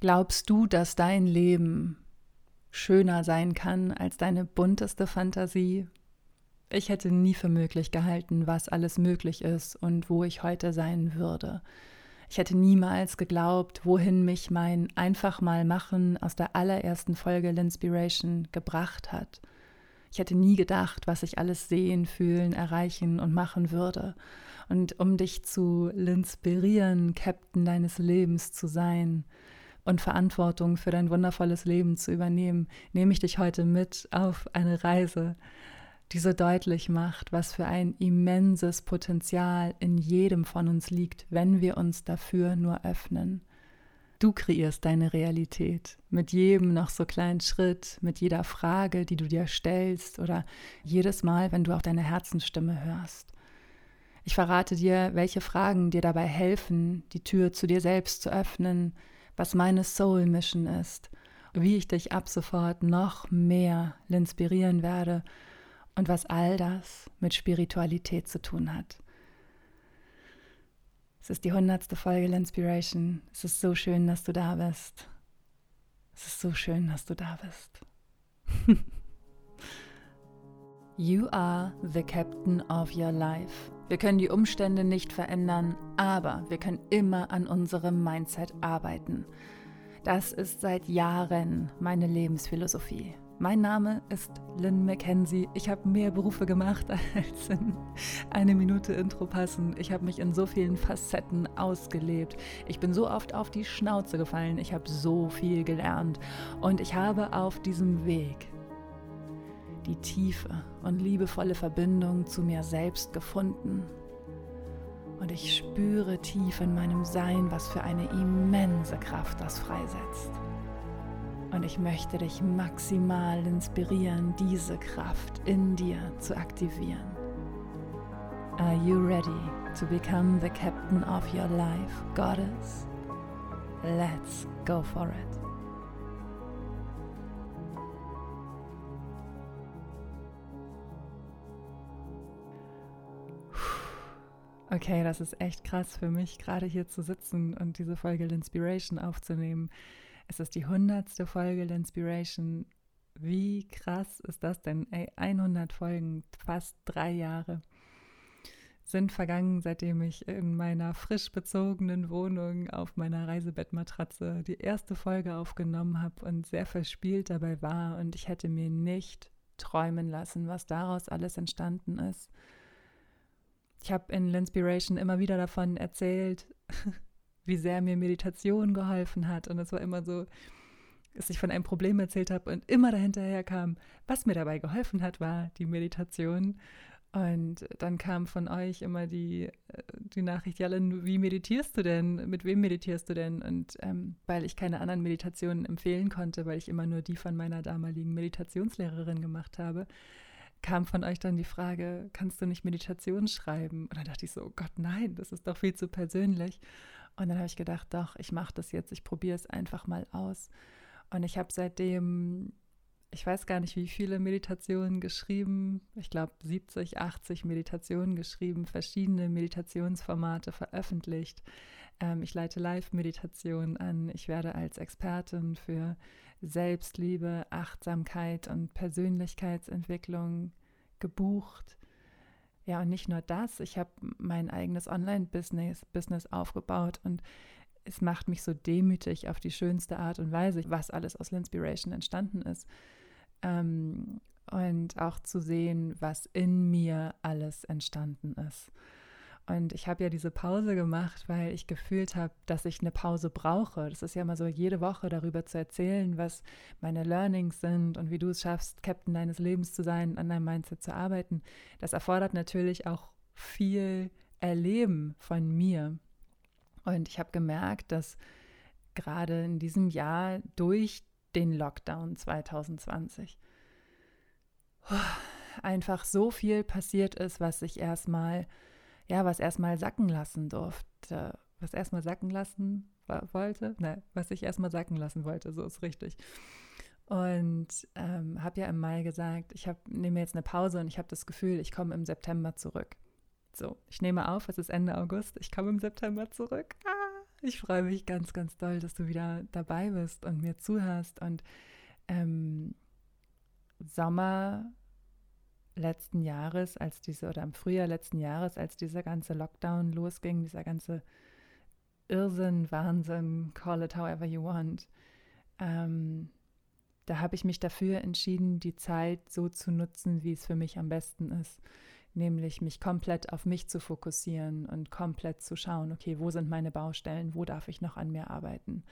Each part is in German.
Glaubst du, dass dein Leben schöner sein kann als deine bunteste Fantasie? Ich hätte nie für möglich gehalten, was alles möglich ist und wo ich heute sein würde. Ich hätte niemals geglaubt, wohin mich mein einfach mal machen aus der allerersten Folge L'Inspiration gebracht hat. Ich hätte nie gedacht, was ich alles sehen, fühlen, erreichen und machen würde. Und um dich zu inspirieren, Captain deines Lebens zu sein, und Verantwortung für dein wundervolles Leben zu übernehmen, nehme ich dich heute mit auf eine Reise, die so deutlich macht, was für ein immenses Potenzial in jedem von uns liegt, wenn wir uns dafür nur öffnen. Du kreierst deine Realität mit jedem noch so kleinen Schritt, mit jeder Frage, die du dir stellst oder jedes Mal, wenn du auch deine Herzensstimme hörst. Ich verrate dir, welche Fragen dir dabei helfen, die Tür zu dir selbst zu öffnen, was meine Soul Mission ist, wie ich dich ab sofort noch mehr inspirieren werde und was all das mit Spiritualität zu tun hat. Es ist die hundertste Folge L'Inspiration. Es ist so schön, dass du da bist. Es ist so schön, dass du da bist. you are the captain of your life. Wir können die Umstände nicht verändern, aber wir können immer an unserem Mindset arbeiten. Das ist seit Jahren meine Lebensphilosophie. Mein Name ist Lynn McKenzie. Ich habe mehr Berufe gemacht als in eine Minute Intro passen. Ich habe mich in so vielen Facetten ausgelebt. Ich bin so oft auf die Schnauze gefallen. Ich habe so viel gelernt. Und ich habe auf diesem Weg die tiefe und liebevolle Verbindung zu mir selbst gefunden. Und ich spüre tief in meinem Sein, was für eine immense Kraft das freisetzt. Und ich möchte dich maximal inspirieren, diese Kraft in dir zu aktivieren. Are you ready to become the captain of your life, Goddess? Let's go for it. Okay, das ist echt krass für mich, gerade hier zu sitzen und diese Folge L'Inspiration aufzunehmen. Es ist die hundertste Folge L'Inspiration. Wie krass ist das denn? Ey, 100 Folgen, fast drei Jahre sind vergangen, seitdem ich in meiner frisch bezogenen Wohnung auf meiner Reisebettmatratze die erste Folge aufgenommen habe und sehr verspielt dabei war. Und ich hätte mir nicht träumen lassen, was daraus alles entstanden ist. Ich habe in L'Inspiration immer wieder davon erzählt, wie sehr mir Meditation geholfen hat. Und es war immer so, dass ich von einem Problem erzählt habe und immer dahinterher kam, was mir dabei geholfen hat, war die Meditation. Und dann kam von euch immer die, äh, die Nachricht, ja, wie meditierst du denn? Mit wem meditierst du denn? Und ähm, weil ich keine anderen Meditationen empfehlen konnte, weil ich immer nur die von meiner damaligen Meditationslehrerin gemacht habe, kam von euch dann die Frage, kannst du nicht Meditation schreiben? Und dann dachte ich so, oh Gott, nein, das ist doch viel zu persönlich. Und dann habe ich gedacht, doch, ich mache das jetzt, ich probiere es einfach mal aus. Und ich habe seitdem, ich weiß gar nicht, wie viele Meditationen geschrieben, ich glaube 70, 80 Meditationen geschrieben, verschiedene Meditationsformate veröffentlicht. Ähm, ich leite Live-Meditationen an. Ich werde als Expertin für Selbstliebe, Achtsamkeit und Persönlichkeitsentwicklung gebucht. Ja, und nicht nur das, ich habe mein eigenes Online-Business Business aufgebaut und es macht mich so demütig auf die schönste Art und Weise, was alles aus L'Inspiration entstanden ist. Ähm, und auch zu sehen, was in mir alles entstanden ist. Und ich habe ja diese Pause gemacht, weil ich gefühlt habe, dass ich eine Pause brauche. Das ist ja immer so, jede Woche darüber zu erzählen, was meine Learnings sind und wie du es schaffst, Captain deines Lebens zu sein, an deinem Mindset zu arbeiten. Das erfordert natürlich auch viel Erleben von mir. Und ich habe gemerkt, dass gerade in diesem Jahr durch den Lockdown 2020 einfach so viel passiert ist, was ich erstmal ja, was erstmal sacken lassen durfte, was erstmal sacken lassen wollte, ne, was ich erstmal sacken lassen wollte, so ist richtig. Und ähm, habe ja im Mai gesagt, ich nehme jetzt eine Pause und ich habe das Gefühl, ich komme im September zurück. So, ich nehme auf, es ist Ende August, ich komme im September zurück. Ah, Ich freue mich ganz, ganz doll, dass du wieder dabei bist und mir zuhörst. Und ähm, Sommer letzten Jahres, als diese, oder im Frühjahr letzten Jahres, als dieser ganze Lockdown losging, dieser ganze Irrsinn, Wahnsinn, call it however you want, ähm, da habe ich mich dafür entschieden, die Zeit so zu nutzen, wie es für mich am besten ist. Nämlich mich komplett auf mich zu fokussieren und komplett zu schauen, okay, wo sind meine Baustellen, wo darf ich noch an mir arbeiten.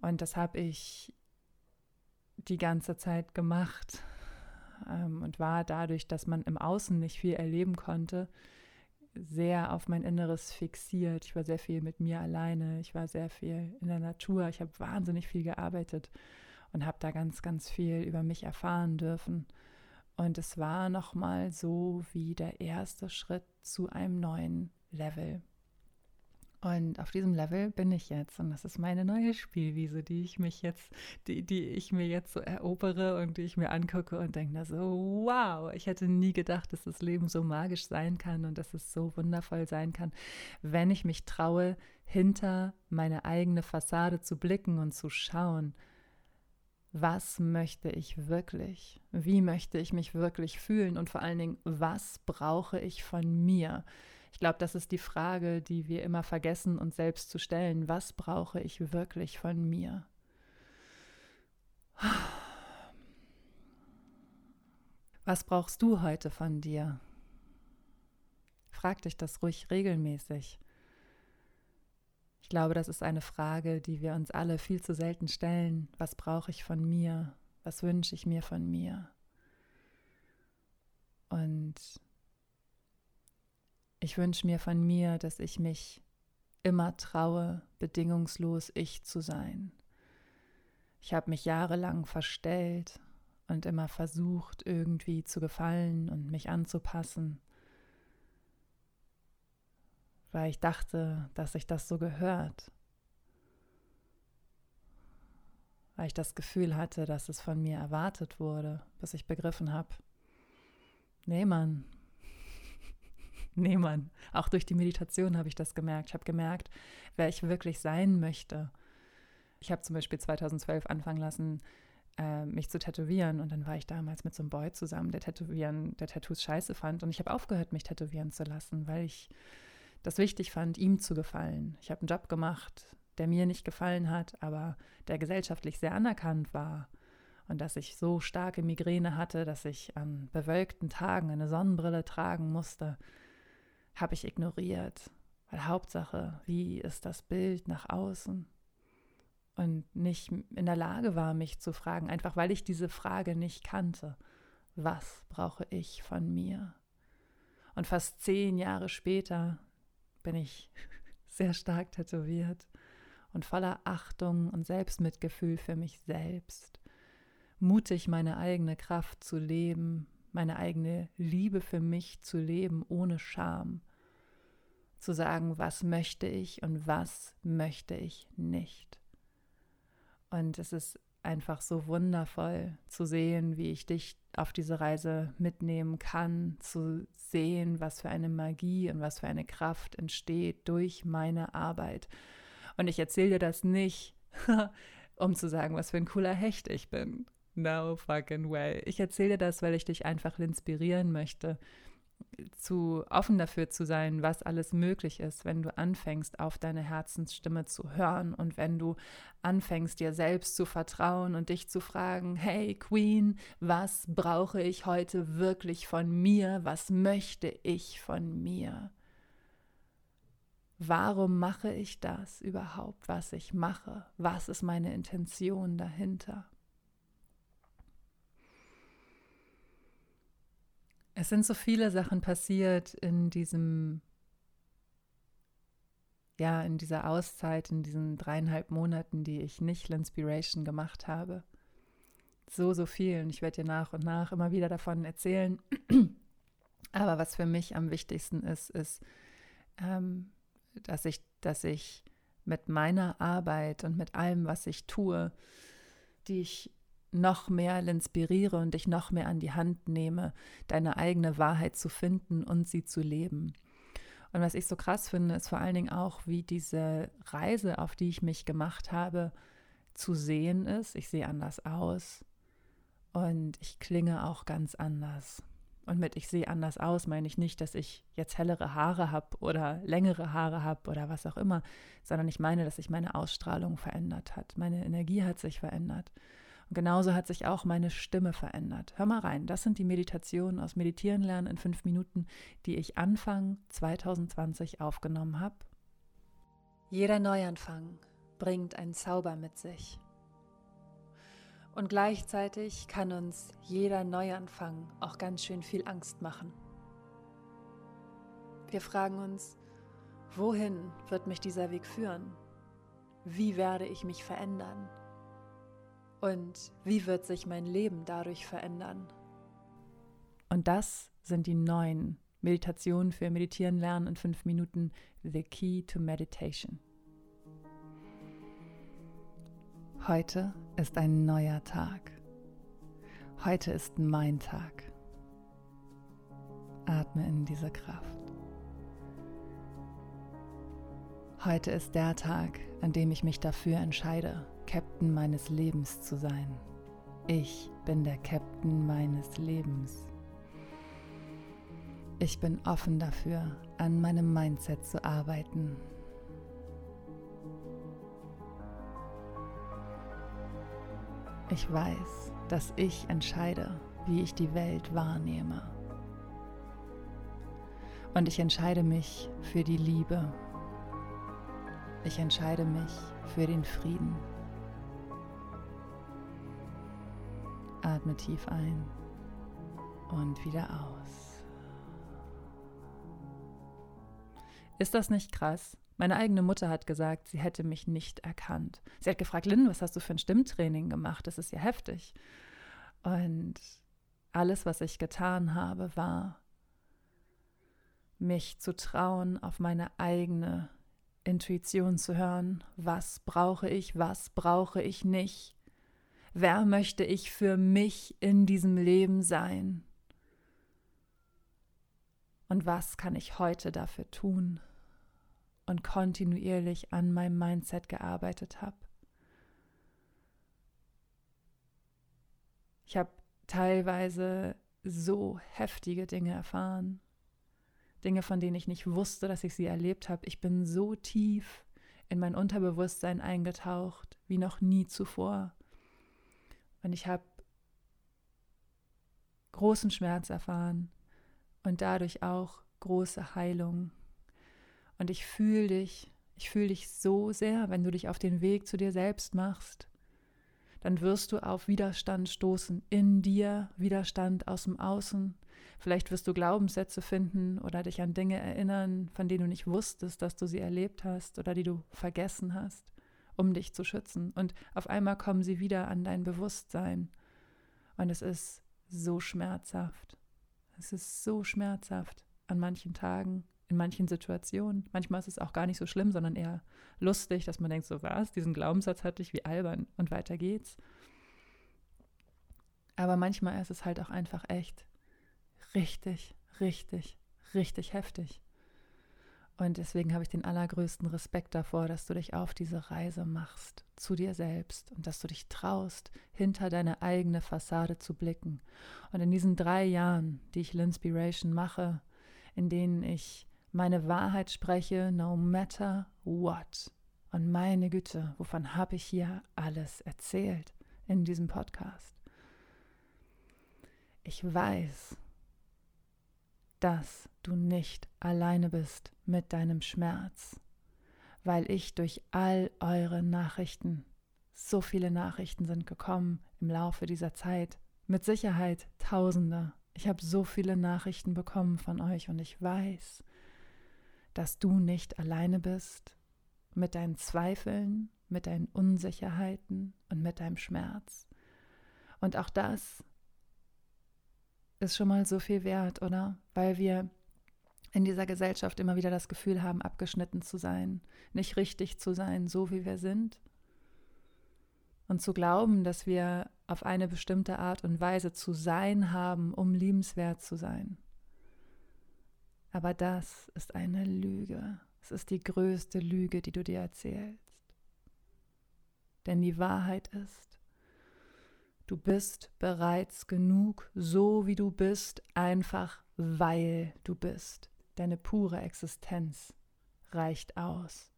Und das habe ich die ganze Zeit gemacht ähm, und war dadurch, dass man im Außen nicht viel erleben konnte, sehr auf mein Inneres fixiert. Ich war sehr viel mit mir alleine, ich war sehr viel in der Natur, ich habe wahnsinnig viel gearbeitet und habe da ganz, ganz viel über mich erfahren dürfen. Und es war nochmal so wie der erste Schritt zu einem neuen Level. Und auf diesem Level bin ich jetzt. Und das ist meine neue Spielwiese, die ich mich jetzt, die, die ich mir jetzt so erobere und die ich mir angucke und denke so, wow, ich hätte nie gedacht, dass das Leben so magisch sein kann und dass es so wundervoll sein kann, wenn ich mich traue, hinter meine eigene Fassade zu blicken und zu schauen, was möchte ich wirklich? Wie möchte ich mich wirklich fühlen? Und vor allen Dingen, was brauche ich von mir? Ich glaube, das ist die Frage, die wir immer vergessen, uns selbst zu stellen. Was brauche ich wirklich von mir? Was brauchst du heute von dir? Frag dich das ruhig regelmäßig. Ich glaube, das ist eine Frage, die wir uns alle viel zu selten stellen. Was brauche ich von mir? Was wünsche ich mir von mir? Und ich wünsche mir von mir, dass ich mich immer traue, bedingungslos ich zu sein. Ich habe mich jahrelang verstellt und immer versucht, irgendwie zu gefallen und mich anzupassen weil ich dachte, dass sich das so gehört. Weil ich das Gefühl hatte, dass es von mir erwartet wurde, bis ich begriffen habe, nee Mann, nee Mann, auch durch die Meditation habe ich das gemerkt. Ich habe gemerkt, wer ich wirklich sein möchte. Ich habe zum Beispiel 2012 anfangen lassen, äh, mich zu tätowieren. Und dann war ich damals mit so einem Boy zusammen, der Tätowieren, der Tattoos scheiße fand. Und ich habe aufgehört, mich tätowieren zu lassen, weil ich das wichtig fand, ihm zu gefallen. Ich habe einen Job gemacht, der mir nicht gefallen hat, aber der gesellschaftlich sehr anerkannt war. Und dass ich so starke Migräne hatte, dass ich an bewölkten Tagen eine Sonnenbrille tragen musste, habe ich ignoriert. Weil Hauptsache, wie ist das Bild nach außen? Und nicht in der Lage war, mich zu fragen, einfach weil ich diese Frage nicht kannte. Was brauche ich von mir? Und fast zehn Jahre später bin ich sehr stark tätowiert und voller Achtung und Selbstmitgefühl für mich selbst, mutig meine eigene Kraft zu leben, meine eigene Liebe für mich zu leben ohne Scham, zu sagen, was möchte ich und was möchte ich nicht. Und es ist einfach so wundervoll zu sehen, wie ich dich auf diese Reise mitnehmen kann, zu sehen, was für eine Magie und was für eine Kraft entsteht durch meine Arbeit. Und ich erzähle dir das nicht, um zu sagen, was für ein cooler Hecht ich bin. No fucking way. Ich erzähle dir das, weil ich dich einfach inspirieren möchte, zu offen dafür zu sein, was alles möglich ist, wenn du anfängst, auf deine Herzensstimme zu hören und wenn du anfängst, dir selbst zu vertrauen und dich zu fragen, hey Queen, was brauche ich heute wirklich von mir? Was möchte ich von mir? Warum mache ich das überhaupt, was ich mache? Was ist meine Intention dahinter? Es sind so viele Sachen passiert in diesem, ja, in dieser Auszeit, in diesen dreieinhalb Monaten, die ich nicht Linspiration gemacht habe. So, so viel. Und ich werde dir nach und nach immer wieder davon erzählen. Aber was für mich am wichtigsten ist, ist, ähm, dass ich, dass ich mit meiner Arbeit und mit allem, was ich tue, die ich noch mehr inspiriere und dich noch mehr an die Hand nehme, deine eigene Wahrheit zu finden und sie zu leben. Und was ich so krass finde, ist vor allen Dingen auch, wie diese Reise, auf die ich mich gemacht habe, zu sehen ist. Ich sehe anders aus und ich klinge auch ganz anders. Und mit ich sehe anders aus meine ich nicht, dass ich jetzt hellere Haare habe oder längere Haare habe oder was auch immer, sondern ich meine, dass sich meine Ausstrahlung verändert hat. Meine Energie hat sich verändert. Und genauso hat sich auch meine Stimme verändert. Hör mal rein, das sind die Meditationen aus Meditieren lernen in fünf Minuten, die ich Anfang 2020 aufgenommen habe. Jeder Neuanfang bringt einen Zauber mit sich. Und gleichzeitig kann uns jeder Neuanfang auch ganz schön viel Angst machen. Wir fragen uns, wohin wird mich dieser Weg führen? Wie werde ich mich verändern? Und wie wird sich mein Leben dadurch verändern? Und das sind die neuen Meditationen für Meditieren lernen in fünf Minuten, The Key to Meditation. Heute ist ein neuer Tag. Heute ist mein Tag. Atme in diese Kraft. Heute ist der Tag, an dem ich mich dafür entscheide, Captain meines Lebens zu sein. Ich bin der Captain meines Lebens. Ich bin offen dafür, an meinem Mindset zu arbeiten Ich weiß, dass ich entscheide, wie ich die Welt wahrnehme. Und ich entscheide mich für die Liebe. Ich entscheide mich für den Frieden. Atme tief ein und wieder aus. Ist das nicht krass? Meine eigene Mutter hat gesagt, sie hätte mich nicht erkannt. Sie hat gefragt, Lynn, was hast du für ein Stimmtraining gemacht? Das ist ja heftig. Und alles, was ich getan habe, war, mich zu trauen, auf meine eigene Intuition zu hören. Was brauche ich, was brauche ich nicht? Wer möchte ich für mich in diesem Leben sein? Und was kann ich heute dafür tun? und kontinuierlich an meinem Mindset gearbeitet habe. Ich habe teilweise so heftige Dinge erfahren, Dinge, von denen ich nicht wusste, dass ich sie erlebt habe. Ich bin so tief in mein Unterbewusstsein eingetaucht wie noch nie zuvor. Und ich habe großen Schmerz erfahren und dadurch auch große Heilung und ich fühle dich, ich fühle dich so sehr, wenn du dich auf den Weg zu dir selbst machst. Dann wirst du auf Widerstand stoßen in dir, Widerstand aus dem Außen. Vielleicht wirst du Glaubenssätze finden oder dich an Dinge erinnern, von denen du nicht wusstest, dass du sie erlebt hast oder die du vergessen hast, um dich zu schützen. Und auf einmal kommen sie wieder an dein Bewusstsein. Und es ist so schmerzhaft. Es ist so schmerzhaft an manchen Tagen in manchen Situationen. Manchmal ist es auch gar nicht so schlimm, sondern eher lustig, dass man denkt, so was, diesen Glaubenssatz hatte ich, wie albern und weiter geht's. Aber manchmal ist es halt auch einfach echt richtig, richtig, richtig heftig. Und deswegen habe ich den allergrößten Respekt davor, dass du dich auf diese Reise machst zu dir selbst und dass du dich traust, hinter deine eigene Fassade zu blicken. Und in diesen drei Jahren, die ich Linspiration mache, in denen ich meine Wahrheit spreche, no matter what. Und meine Güte, wovon habe ich hier alles erzählt in diesem Podcast? Ich weiß, dass du nicht alleine bist mit deinem Schmerz, weil ich durch all eure Nachrichten, so viele Nachrichten sind gekommen im Laufe dieser Zeit, mit Sicherheit Tausende. Ich habe so viele Nachrichten bekommen von euch und ich weiß, dass du nicht alleine bist mit deinen Zweifeln, mit deinen Unsicherheiten und mit deinem Schmerz. Und auch das ist schon mal so viel wert, oder? Weil wir in dieser Gesellschaft immer wieder das Gefühl haben, abgeschnitten zu sein, nicht richtig zu sein, so wie wir sind. Und zu glauben, dass wir auf eine bestimmte Art und Weise zu sein haben, um liebenswert zu sein. Aber das ist eine Lüge. Es ist die größte Lüge, die du dir erzählst. Denn die Wahrheit ist, du bist bereits genug, so wie du bist, einfach weil du bist. Deine pure Existenz reicht aus.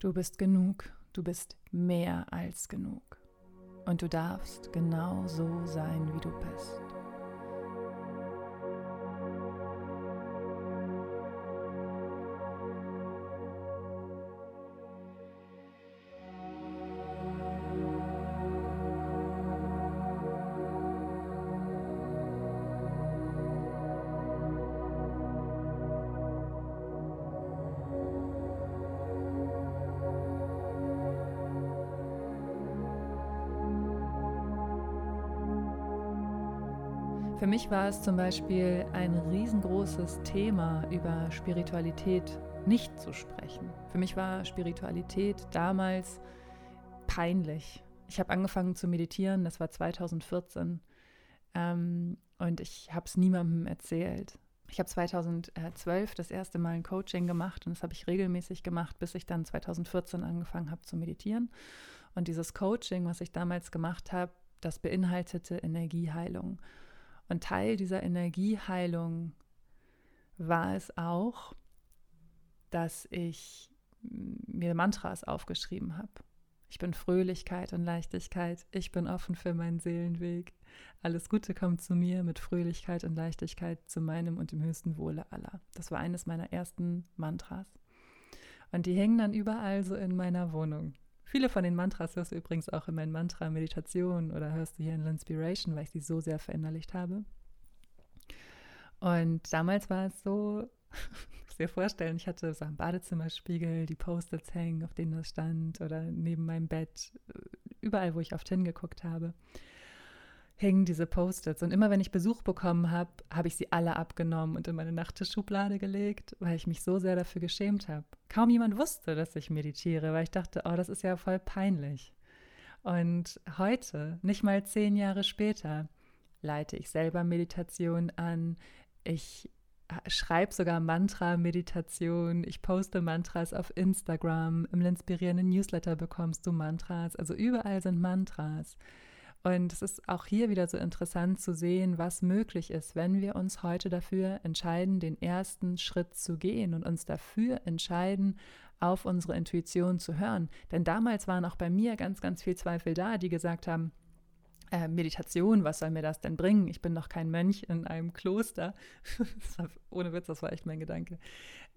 Du bist genug, du bist mehr als genug. Und du darfst genau so sein, wie du bist. Mich war es zum Beispiel ein riesengroßes Thema, über Spiritualität nicht zu sprechen. Für mich war Spiritualität damals peinlich. Ich habe angefangen zu meditieren, das war 2014, ähm, und ich habe es niemandem erzählt. Ich habe 2012 das erste Mal ein Coaching gemacht und das habe ich regelmäßig gemacht, bis ich dann 2014 angefangen habe zu meditieren. Und dieses Coaching, was ich damals gemacht habe, das beinhaltete Energieheilung. Und Teil dieser Energieheilung war es auch, dass ich mir Mantras aufgeschrieben habe. Ich bin Fröhlichkeit und Leichtigkeit. Ich bin offen für meinen Seelenweg. Alles Gute kommt zu mir mit Fröhlichkeit und Leichtigkeit zu meinem und dem höchsten Wohle aller. Das war eines meiner ersten Mantras. Und die hängen dann überall so in meiner Wohnung. Viele von den Mantras hörst du übrigens auch in meinen Mantra-Meditationen oder hörst du hier in L'Inspiration, weil ich sie so sehr verinnerlicht habe. Und damals war es so, ich dir vorstellen, ich hatte so einen Badezimmerspiegel, die Post-its hängen, auf denen das stand, oder neben meinem Bett, überall, wo ich oft hingeguckt habe hängen diese Post-its. Und immer wenn ich Besuch bekommen habe, habe ich sie alle abgenommen und in meine Nachttischschublade gelegt, weil ich mich so sehr dafür geschämt habe. Kaum jemand wusste, dass ich meditiere, weil ich dachte, oh, das ist ja voll peinlich. Und heute, nicht mal zehn Jahre später, leite ich selber Meditation an. Ich schreibe sogar Mantra-Meditation. Ich poste Mantras auf Instagram. Im inspirierenden Newsletter bekommst du Mantras. Also überall sind Mantras. Und es ist auch hier wieder so interessant zu sehen, was möglich ist, wenn wir uns heute dafür entscheiden, den ersten Schritt zu gehen und uns dafür entscheiden, auf unsere Intuition zu hören. Denn damals waren auch bei mir ganz, ganz viel Zweifel da, die gesagt haben, äh, Meditation, was soll mir das denn bringen? Ich bin doch kein Mönch in einem Kloster. ohne Witz, das war echt mein Gedanke.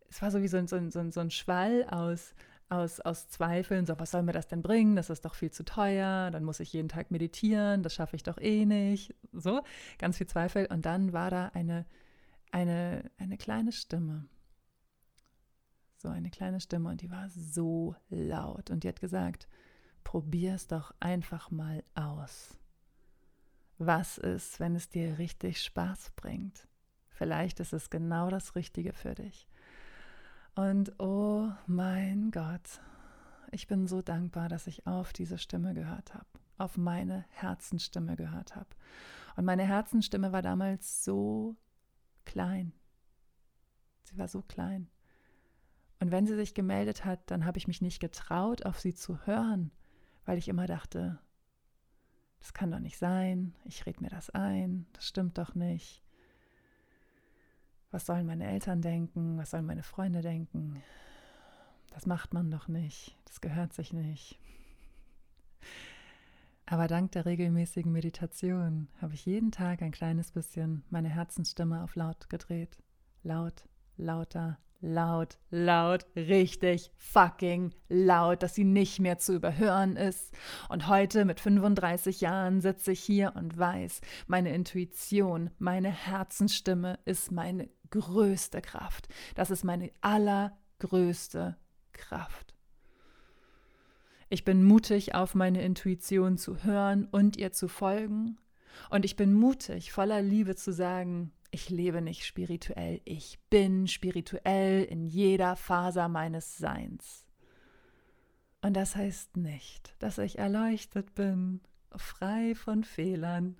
Es war so wie so ein, so ein, so ein Schwall aus, aus, aus Zweifeln, so was soll mir das denn bringen? Das ist doch viel zu teuer, dann muss ich jeden Tag meditieren, das schaffe ich doch eh nicht. So, ganz viel Zweifel. Und dann war da eine, eine, eine kleine Stimme. So eine kleine Stimme und die war so laut und die hat gesagt, probier es doch einfach mal aus. Was ist, wenn es dir richtig Spaß bringt? Vielleicht ist es genau das Richtige für dich. Und oh mein Gott, ich bin so dankbar, dass ich auf diese Stimme gehört habe, auf meine Herzenstimme gehört habe. Und meine Herzenstimme war damals so klein. Sie war so klein. Und wenn sie sich gemeldet hat, dann habe ich mich nicht getraut, auf sie zu hören, weil ich immer dachte, das kann doch nicht sein, ich rede mir das ein, das stimmt doch nicht was sollen meine Eltern denken, was sollen meine Freunde denken. Das macht man doch nicht, das gehört sich nicht. Aber dank der regelmäßigen Meditation habe ich jeden Tag ein kleines bisschen meine Herzensstimme auf laut gedreht. Laut, lauter, laut, laut, richtig fucking laut, dass sie nicht mehr zu überhören ist. Und heute mit 35 Jahren sitze ich hier und weiß, meine Intuition, meine Herzensstimme ist meine größte Kraft. Das ist meine allergrößte Kraft. Ich bin mutig, auf meine Intuition zu hören und ihr zu folgen. Und ich bin mutig, voller Liebe zu sagen, ich lebe nicht spirituell, ich bin spirituell in jeder Faser meines Seins. Und das heißt nicht, dass ich erleuchtet bin, frei von Fehlern,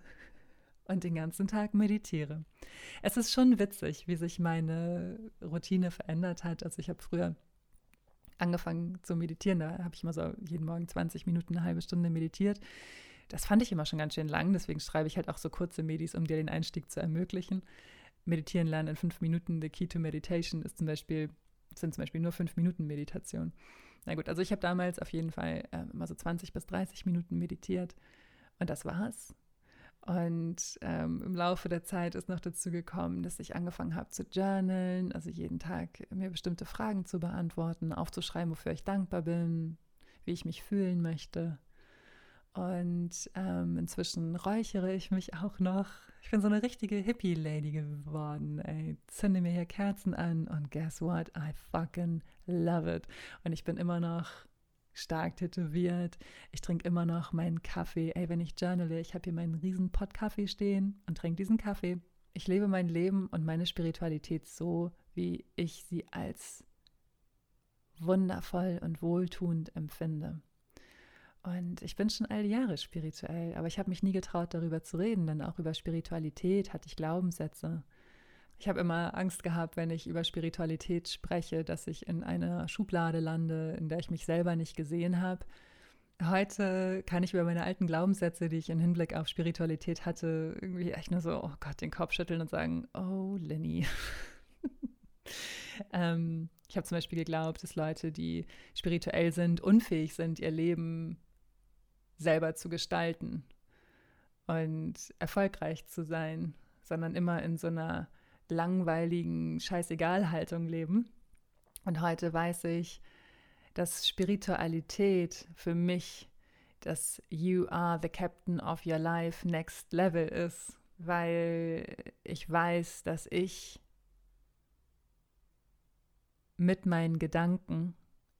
und den ganzen Tag meditiere. Es ist schon witzig, wie sich meine Routine verändert hat. Also ich habe früher angefangen zu meditieren, da habe ich immer so jeden Morgen 20 Minuten, eine halbe Stunde meditiert. Das fand ich immer schon ganz schön lang, deswegen schreibe ich halt auch so kurze Medis, um dir den Einstieg zu ermöglichen. Meditieren lernen in fünf Minuten, the key to meditation ist zum Beispiel, sind zum Beispiel nur fünf Minuten Meditation. Na gut, also ich habe damals auf jeden Fall äh, immer so 20 bis 30 Minuten meditiert und das war's. Und ähm, im Laufe der Zeit ist noch dazu gekommen, dass ich angefangen habe zu journalen, also jeden Tag mir bestimmte Fragen zu beantworten, aufzuschreiben, wofür ich dankbar bin, wie ich mich fühlen möchte. Und ähm, inzwischen räuchere ich mich auch noch. Ich bin so eine richtige Hippie-Lady geworden. Ey. Zünde mir hier Kerzen an und guess what? I fucking love it. Und ich bin immer noch stark tätowiert. Ich trinke immer noch meinen Kaffee. Ey, wenn ich journale, ich habe hier meinen riesen Pott Kaffee stehen und trinke diesen Kaffee. Ich lebe mein Leben und meine Spiritualität so, wie ich sie als wundervoll und wohltuend empfinde. Und ich bin schon all die Jahre spirituell, aber ich habe mich nie getraut, darüber zu reden, denn auch über Spiritualität hatte ich Glaubenssätze. Ich habe immer Angst gehabt, wenn ich über Spiritualität spreche, dass ich in einer Schublade lande, in der ich mich selber nicht gesehen habe. Heute kann ich über meine alten Glaubenssätze, die ich im Hinblick auf Spiritualität hatte, irgendwie echt nur so, oh Gott, den Kopf schütteln und sagen, oh Lenny. ähm, ich habe zum Beispiel geglaubt, dass Leute, die spirituell sind, unfähig sind, ihr Leben selber zu gestalten und erfolgreich zu sein, sondern immer in so einer langweiligen Scheißegal-Haltung leben. Und heute weiß ich, dass Spiritualität für mich das You are the captain of your life next level ist, weil ich weiß, dass ich mit meinen Gedanken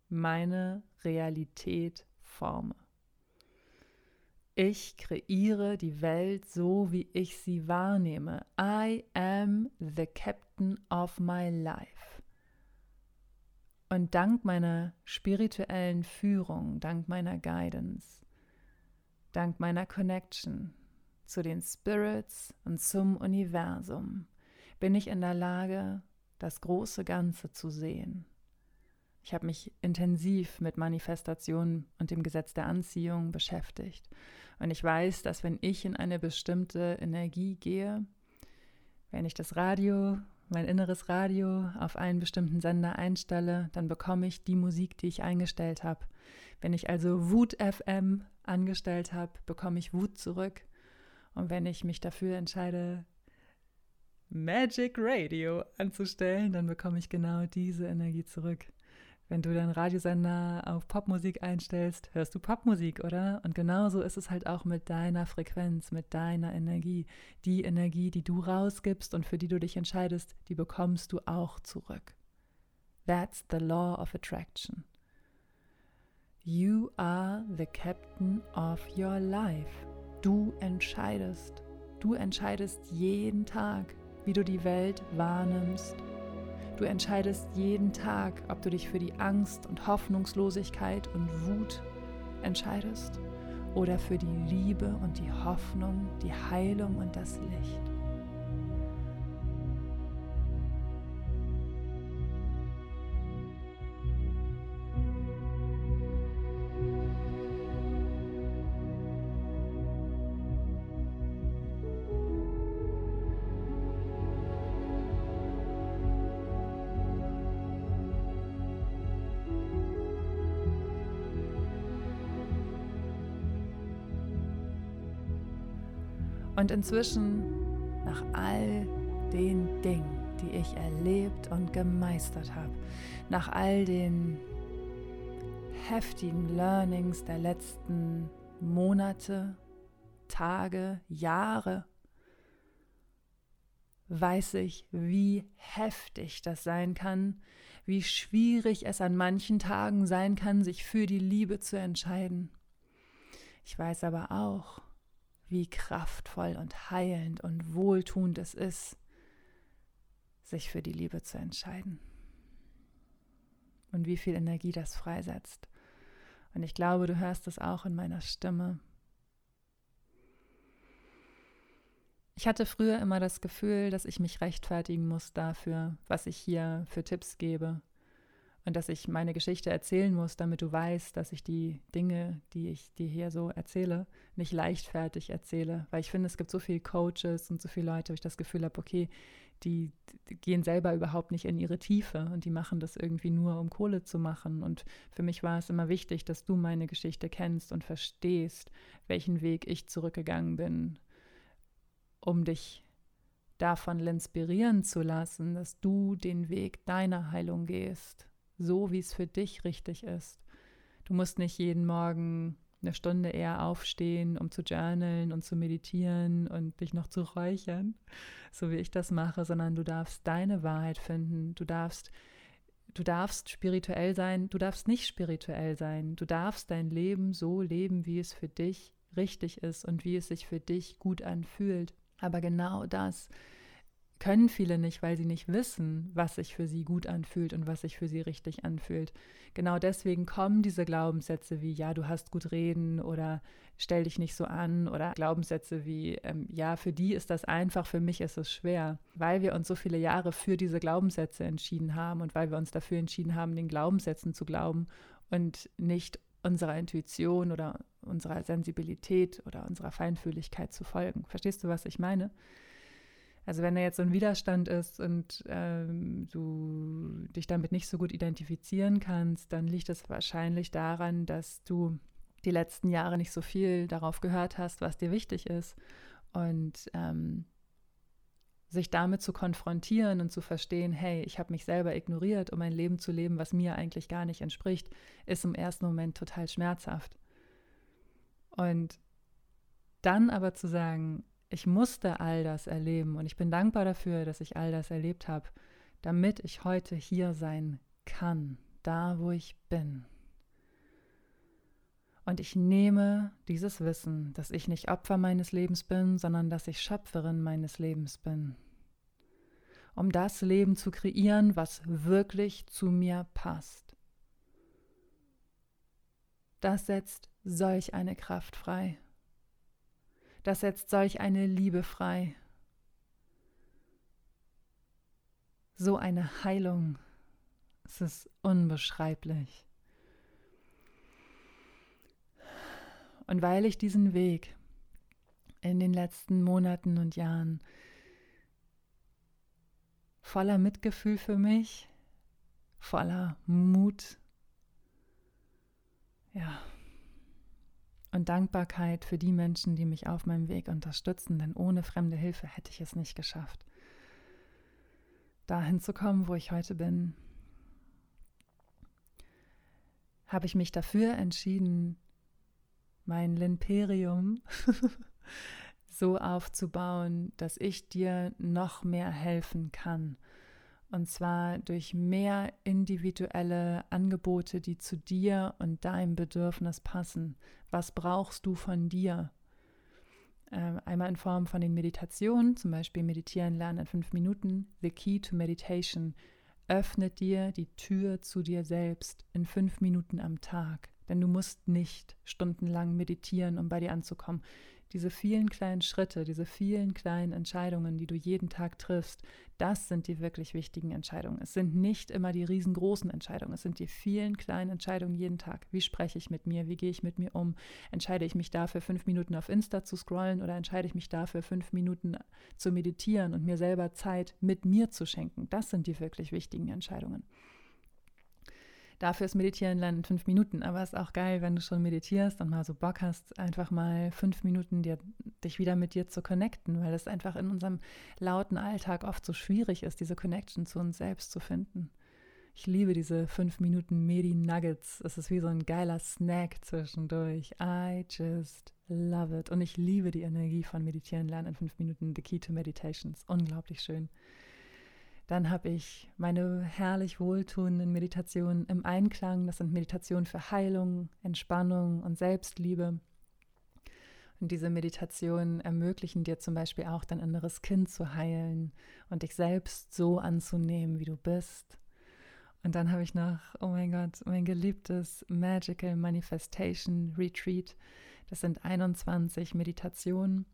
meine Realität forme. Ich kreiere die Welt so, wie ich sie wahrnehme. I am the captain of my life. Und dank meiner spirituellen Führung, dank meiner Guidance, dank meiner Connection zu den Spirits und zum Universum bin ich in der Lage, das große Ganze zu sehen. Ich habe mich intensiv mit Manifestation und dem Gesetz der Anziehung beschäftigt. Und ich weiß, dass wenn ich in eine bestimmte Energie gehe, wenn ich das Radio, mein inneres Radio auf einen bestimmten Sender einstelle, dann bekomme ich die Musik, die ich eingestellt habe. Wenn ich also Wut FM angestellt habe, bekomme ich Wut zurück. Und wenn ich mich dafür entscheide, Magic Radio anzustellen, dann bekomme ich genau diese Energie zurück. Wenn du deinen Radiosender auf Popmusik einstellst, hörst du Popmusik, oder? Und genauso ist es halt auch mit deiner Frequenz, mit deiner Energie. Die Energie, die du rausgibst und für die du dich entscheidest, die bekommst du auch zurück. That's the law of attraction. You are the captain of your life. Du entscheidest. Du entscheidest jeden Tag, wie du die Welt wahrnimmst Du entscheidest jeden Tag, ob du dich für die Angst und Hoffnungslosigkeit und Wut entscheidest oder für die Liebe und die Hoffnung, die Heilung und das Licht. Und inzwischen, nach all den Dingen, die ich erlebt und gemeistert habe, nach all den heftigen Learnings der letzten Monate, Tage, Jahre, weiß ich, wie heftig das sein kann, wie schwierig es an manchen Tagen sein kann, sich für die Liebe zu entscheiden. Ich weiß aber auch, wie kraftvoll und heilend und wohltuend es ist, sich für die Liebe zu entscheiden. Und wie viel Energie das freisetzt. Und ich glaube, du hörst es auch in meiner Stimme. Ich hatte früher immer das Gefühl, dass ich mich rechtfertigen muss dafür, was ich hier für Tipps gebe und dass ich meine Geschichte erzählen muss, damit du weißt, dass ich die Dinge, die ich dir hier so erzähle, nicht leichtfertig erzähle. Weil ich finde, es gibt so viele Coaches und so viele Leute, wo ich das Gefühl habe, okay, die, die, gehen selber überhaupt nicht in ihre Tiefe und die machen das irgendwie nur, um Kohle zu machen. Und für mich war es immer wichtig, dass du meine Geschichte kennst und verstehst, welchen Weg ich zurückgegangen bin, um dich davon inspirieren zu lassen, dass du den Weg deiner Heilung gehst so, wie es für dich richtig ist. Du musst nicht jeden Morgen eine Stunde eher aufstehen, um zu journalen und zu meditieren und dich noch zu räuchern, so wie ich das mache, sondern du darfst deine Wahrheit finden. Du darfst du darfst spirituell sein, du darfst nicht spirituell sein. Du darfst dein Leben so leben, wie es für dich richtig ist und wie es sich für dich gut anfühlt. Aber genau das können viele nicht, weil sie nicht wissen, was sich für sie gut anfühlt und was sich für sie richtig anfühlt. Genau deswegen kommen diese Glaubenssätze wie, ja, du hast gut reden oder stell dich nicht so an oder Glaubenssätze wie, ähm, ja, für die ist das einfach, für mich ist es schwer, weil wir uns so viele Jahre für diese Glaubenssätze entschieden haben und weil wir uns dafür entschieden haben, den Glaubenssätzen zu glauben und nicht unserer Intuition oder unserer Sensibilität oder unserer Feinfühligkeit zu folgen. Verstehst du, was ich meine? Also wenn da jetzt so ein Widerstand ist und ähm, du dich damit nicht so gut identifizieren kannst, dann liegt es wahrscheinlich daran, dass du die letzten Jahre nicht so viel darauf gehört hast, was dir wichtig ist. Und ähm, sich damit zu konfrontieren und zu verstehen, hey, ich habe mich selber ignoriert, um ein Leben zu leben, was mir eigentlich gar nicht entspricht, ist im ersten Moment total schmerzhaft. Und dann aber zu sagen, ich musste all das erleben und ich bin dankbar dafür, dass ich all das erlebt habe, damit ich heute hier sein kann, da wo ich bin. Und ich nehme dieses Wissen, dass ich nicht Opfer meines Lebens bin, sondern dass ich Schöpferin meines Lebens bin. Um das Leben zu kreieren, was wirklich zu mir passt. Das setzt solch eine Kraft frei. Das setzt solch eine Liebe frei. So eine Heilung. Es ist unbeschreiblich. Und weil ich diesen Weg in den letzten Monaten und Jahren voller Mitgefühl für mich, voller Mut, ja, und Dankbarkeit für die Menschen, die mich auf meinem Weg unterstützen, denn ohne fremde Hilfe hätte ich es nicht geschafft, dahin zu kommen, wo ich heute bin. Habe ich mich dafür entschieden, mein Limperium so aufzubauen, dass ich dir noch mehr helfen kann und zwar durch mehr individuelle Angebote, die zu dir und deinem Bedürfnis passen. Was brauchst du von dir? Ähm, einmal in Form von den Meditationen, zum Beispiel Meditieren lernen in fünf Minuten. The Key to Meditation öffnet dir die Tür zu dir selbst in fünf Minuten am Tag. Denn du musst nicht stundenlang meditieren, um bei dir anzukommen diese vielen kleinen Schritte, diese vielen kleinen Entscheidungen, die du jeden Tag triffst, das sind die wirklich wichtigen Entscheidungen. Es sind nicht immer die riesengroßen Entscheidungen, es sind die vielen kleinen Entscheidungen jeden Tag. Wie spreche ich mit mir? Wie gehe ich mit mir um? Entscheide ich mich dafür, fünf Minuten auf Insta zu scrollen oder entscheide ich mich dafür, fünf Minuten zu meditieren und mir selber Zeit mit mir zu schenken? Das sind die wirklich wichtigen Entscheidungen. Dafür ist Meditieren lernen in fünf Minuten. Aber es ist auch geil, wenn du schon meditierst und mal so Bock hast, einfach mal fünf Minuten dir, dich wieder mit dir zu connecten, weil es einfach in unserem lauten Alltag oft so schwierig ist, diese Connection zu uns selbst zu finden. Ich liebe diese fünf Minuten Medi-Nuggets. Es ist wie so ein geiler Snack zwischendurch. I just love it. Und ich liebe die Energie von Meditieren lernen in fünf Minuten. The Key to Meditations. Unglaublich schön. Dann habe ich meine herrlich wohltuenden Meditationen im Einklang. Das sind Meditationen für Heilung, Entspannung und Selbstliebe. Und diese Meditationen ermöglichen dir zum Beispiel auch dein inneres Kind zu heilen und dich selbst so anzunehmen, wie du bist. Und dann habe ich noch, oh mein Gott, mein geliebtes Magical Manifestation Retreat. Das sind 21 Meditationen,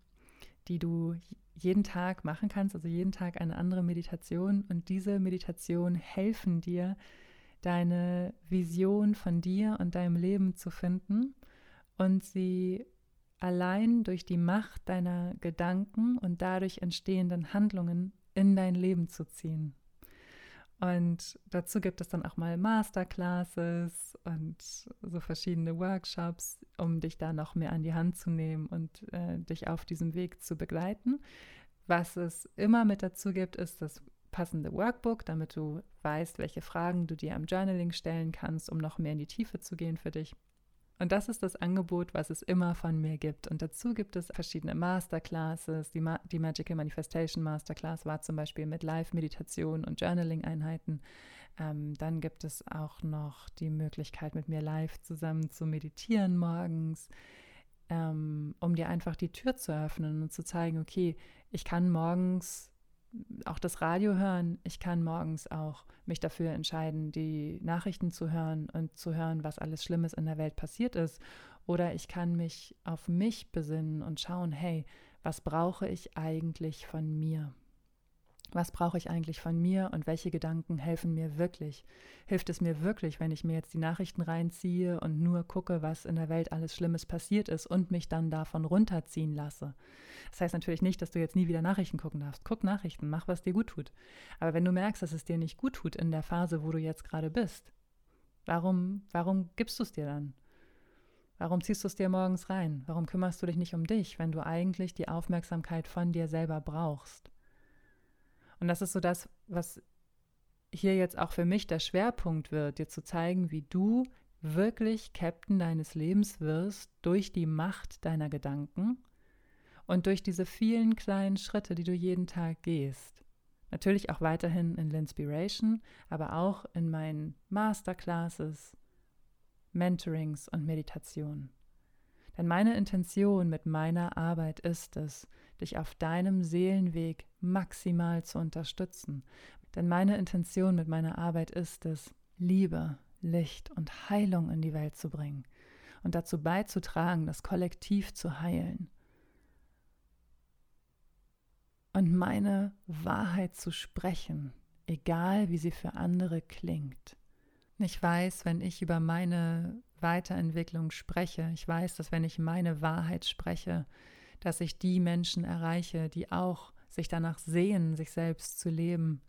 die du jeden Tag machen kannst, also jeden Tag eine andere Meditation. Und diese Meditation helfen dir, deine Vision von dir und deinem Leben zu finden und sie allein durch die Macht deiner Gedanken und dadurch entstehenden Handlungen in dein Leben zu ziehen. Und dazu gibt es dann auch mal Masterclasses und so verschiedene Workshops, um dich da noch mehr an die Hand zu nehmen und äh, dich auf diesem Weg zu begleiten. Was es immer mit dazu gibt, ist das passende Workbook, damit du weißt, welche Fragen du dir am Journaling stellen kannst, um noch mehr in die Tiefe zu gehen für dich. Und das ist das Angebot, was es immer von mir gibt. Und dazu gibt es verschiedene Masterclasses. Die, Ma die Magical Manifestation Masterclass war zum Beispiel mit Live-Meditation und Journaling-Einheiten. Ähm, dann gibt es auch noch die Möglichkeit, mit mir live zusammen zu meditieren morgens, ähm, um dir einfach die Tür zu öffnen und zu zeigen, okay, ich kann morgens auch das Radio hören. Ich kann morgens auch mich dafür entscheiden, die Nachrichten zu hören und zu hören, was alles Schlimmes in der Welt passiert ist. Oder ich kann mich auf mich besinnen und schauen, hey, was brauche ich eigentlich von mir? Was brauche ich eigentlich von mir und welche Gedanken helfen mir wirklich? Hilft es mir wirklich, wenn ich mir jetzt die Nachrichten reinziehe und nur gucke, was in der Welt alles Schlimmes passiert ist und mich dann davon runterziehen lasse? Das heißt natürlich nicht, dass du jetzt nie wieder Nachrichten gucken darfst. Guck Nachrichten, mach, was dir gut tut. Aber wenn du merkst, dass es dir nicht gut tut in der Phase, wo du jetzt gerade bist, warum, warum gibst du es dir dann? Warum ziehst du es dir morgens rein? Warum kümmerst du dich nicht um dich, wenn du eigentlich die Aufmerksamkeit von dir selber brauchst? Und das ist so das, was hier jetzt auch für mich der Schwerpunkt wird, dir zu zeigen, wie du wirklich Captain deines Lebens wirst durch die Macht deiner Gedanken und durch diese vielen kleinen Schritte, die du jeden Tag gehst. Natürlich auch weiterhin in L'Inspiration, aber auch in meinen Masterclasses, Mentorings und Meditationen. Denn meine Intention mit meiner Arbeit ist es, dich auf deinem Seelenweg maximal zu unterstützen. Denn meine Intention mit meiner Arbeit ist es, Liebe, Licht und Heilung in die Welt zu bringen und dazu beizutragen, das Kollektiv zu heilen. Und meine Wahrheit zu sprechen, egal wie sie für andere klingt. Ich weiß, wenn ich über meine Weiterentwicklung spreche, ich weiß, dass wenn ich meine Wahrheit spreche, dass ich die Menschen erreiche, die auch sich danach sehen, sich selbst zu leben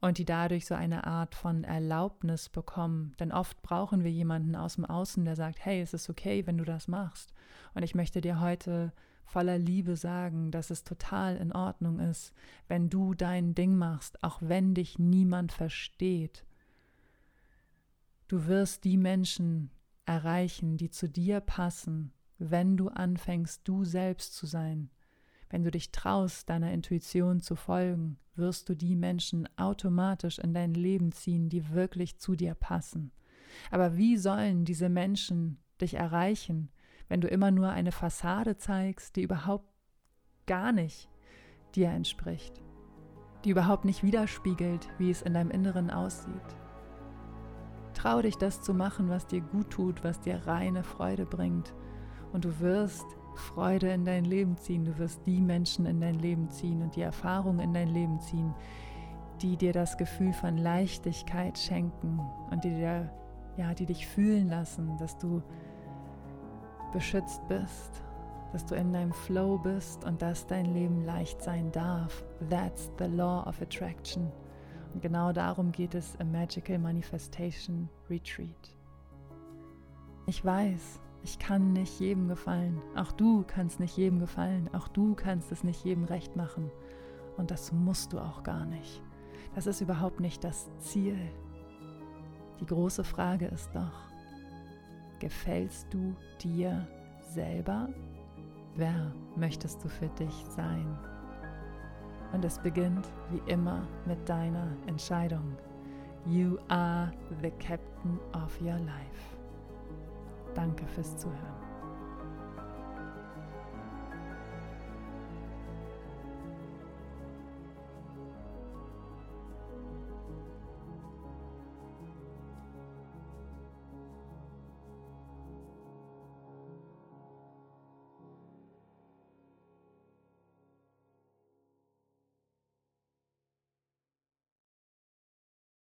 und die dadurch so eine Art von Erlaubnis bekommen. Denn oft brauchen wir jemanden aus dem Außen, der sagt, hey, es ist okay, wenn du das machst. Und ich möchte dir heute voller Liebe sagen, dass es total in Ordnung ist, wenn du dein Ding machst, auch wenn dich niemand versteht. Du wirst die Menschen erreichen, die zu dir passen, wenn du anfängst, du selbst zu sein. Wenn du dich traust, deiner Intuition zu folgen, wirst du die Menschen automatisch in dein Leben ziehen, die wirklich zu dir passen. Aber wie sollen diese Menschen dich erreichen, wenn du immer nur eine Fassade zeigst, die überhaupt gar nicht dir entspricht, die überhaupt nicht widerspiegelt, wie es in deinem Inneren aussieht? Trau dich, das zu machen, was dir gut tut, was dir reine Freude bringt. Und du wirst Freude in dein Leben ziehen. Du wirst die Menschen in dein Leben ziehen und die Erfahrungen in dein Leben ziehen, die dir das Gefühl von Leichtigkeit schenken und die dir, ja, die dich fühlen lassen, dass du beschützt bist, dass du in deinem Flow bist und dass dein Leben leicht sein darf. That's the law of attraction. Genau darum geht es im Magical Manifestation Retreat. Ich weiß, ich kann nicht jedem gefallen. Auch du kannst nicht jedem gefallen. Auch du kannst es nicht jedem recht machen. Und das musst du auch gar nicht. Das ist überhaupt nicht das Ziel. Die große Frage ist doch, gefällst du dir selber? Wer möchtest du für dich sein? Und es beginnt wie immer mit deiner Entscheidung. You are the captain of your life. Danke fürs Zuhören.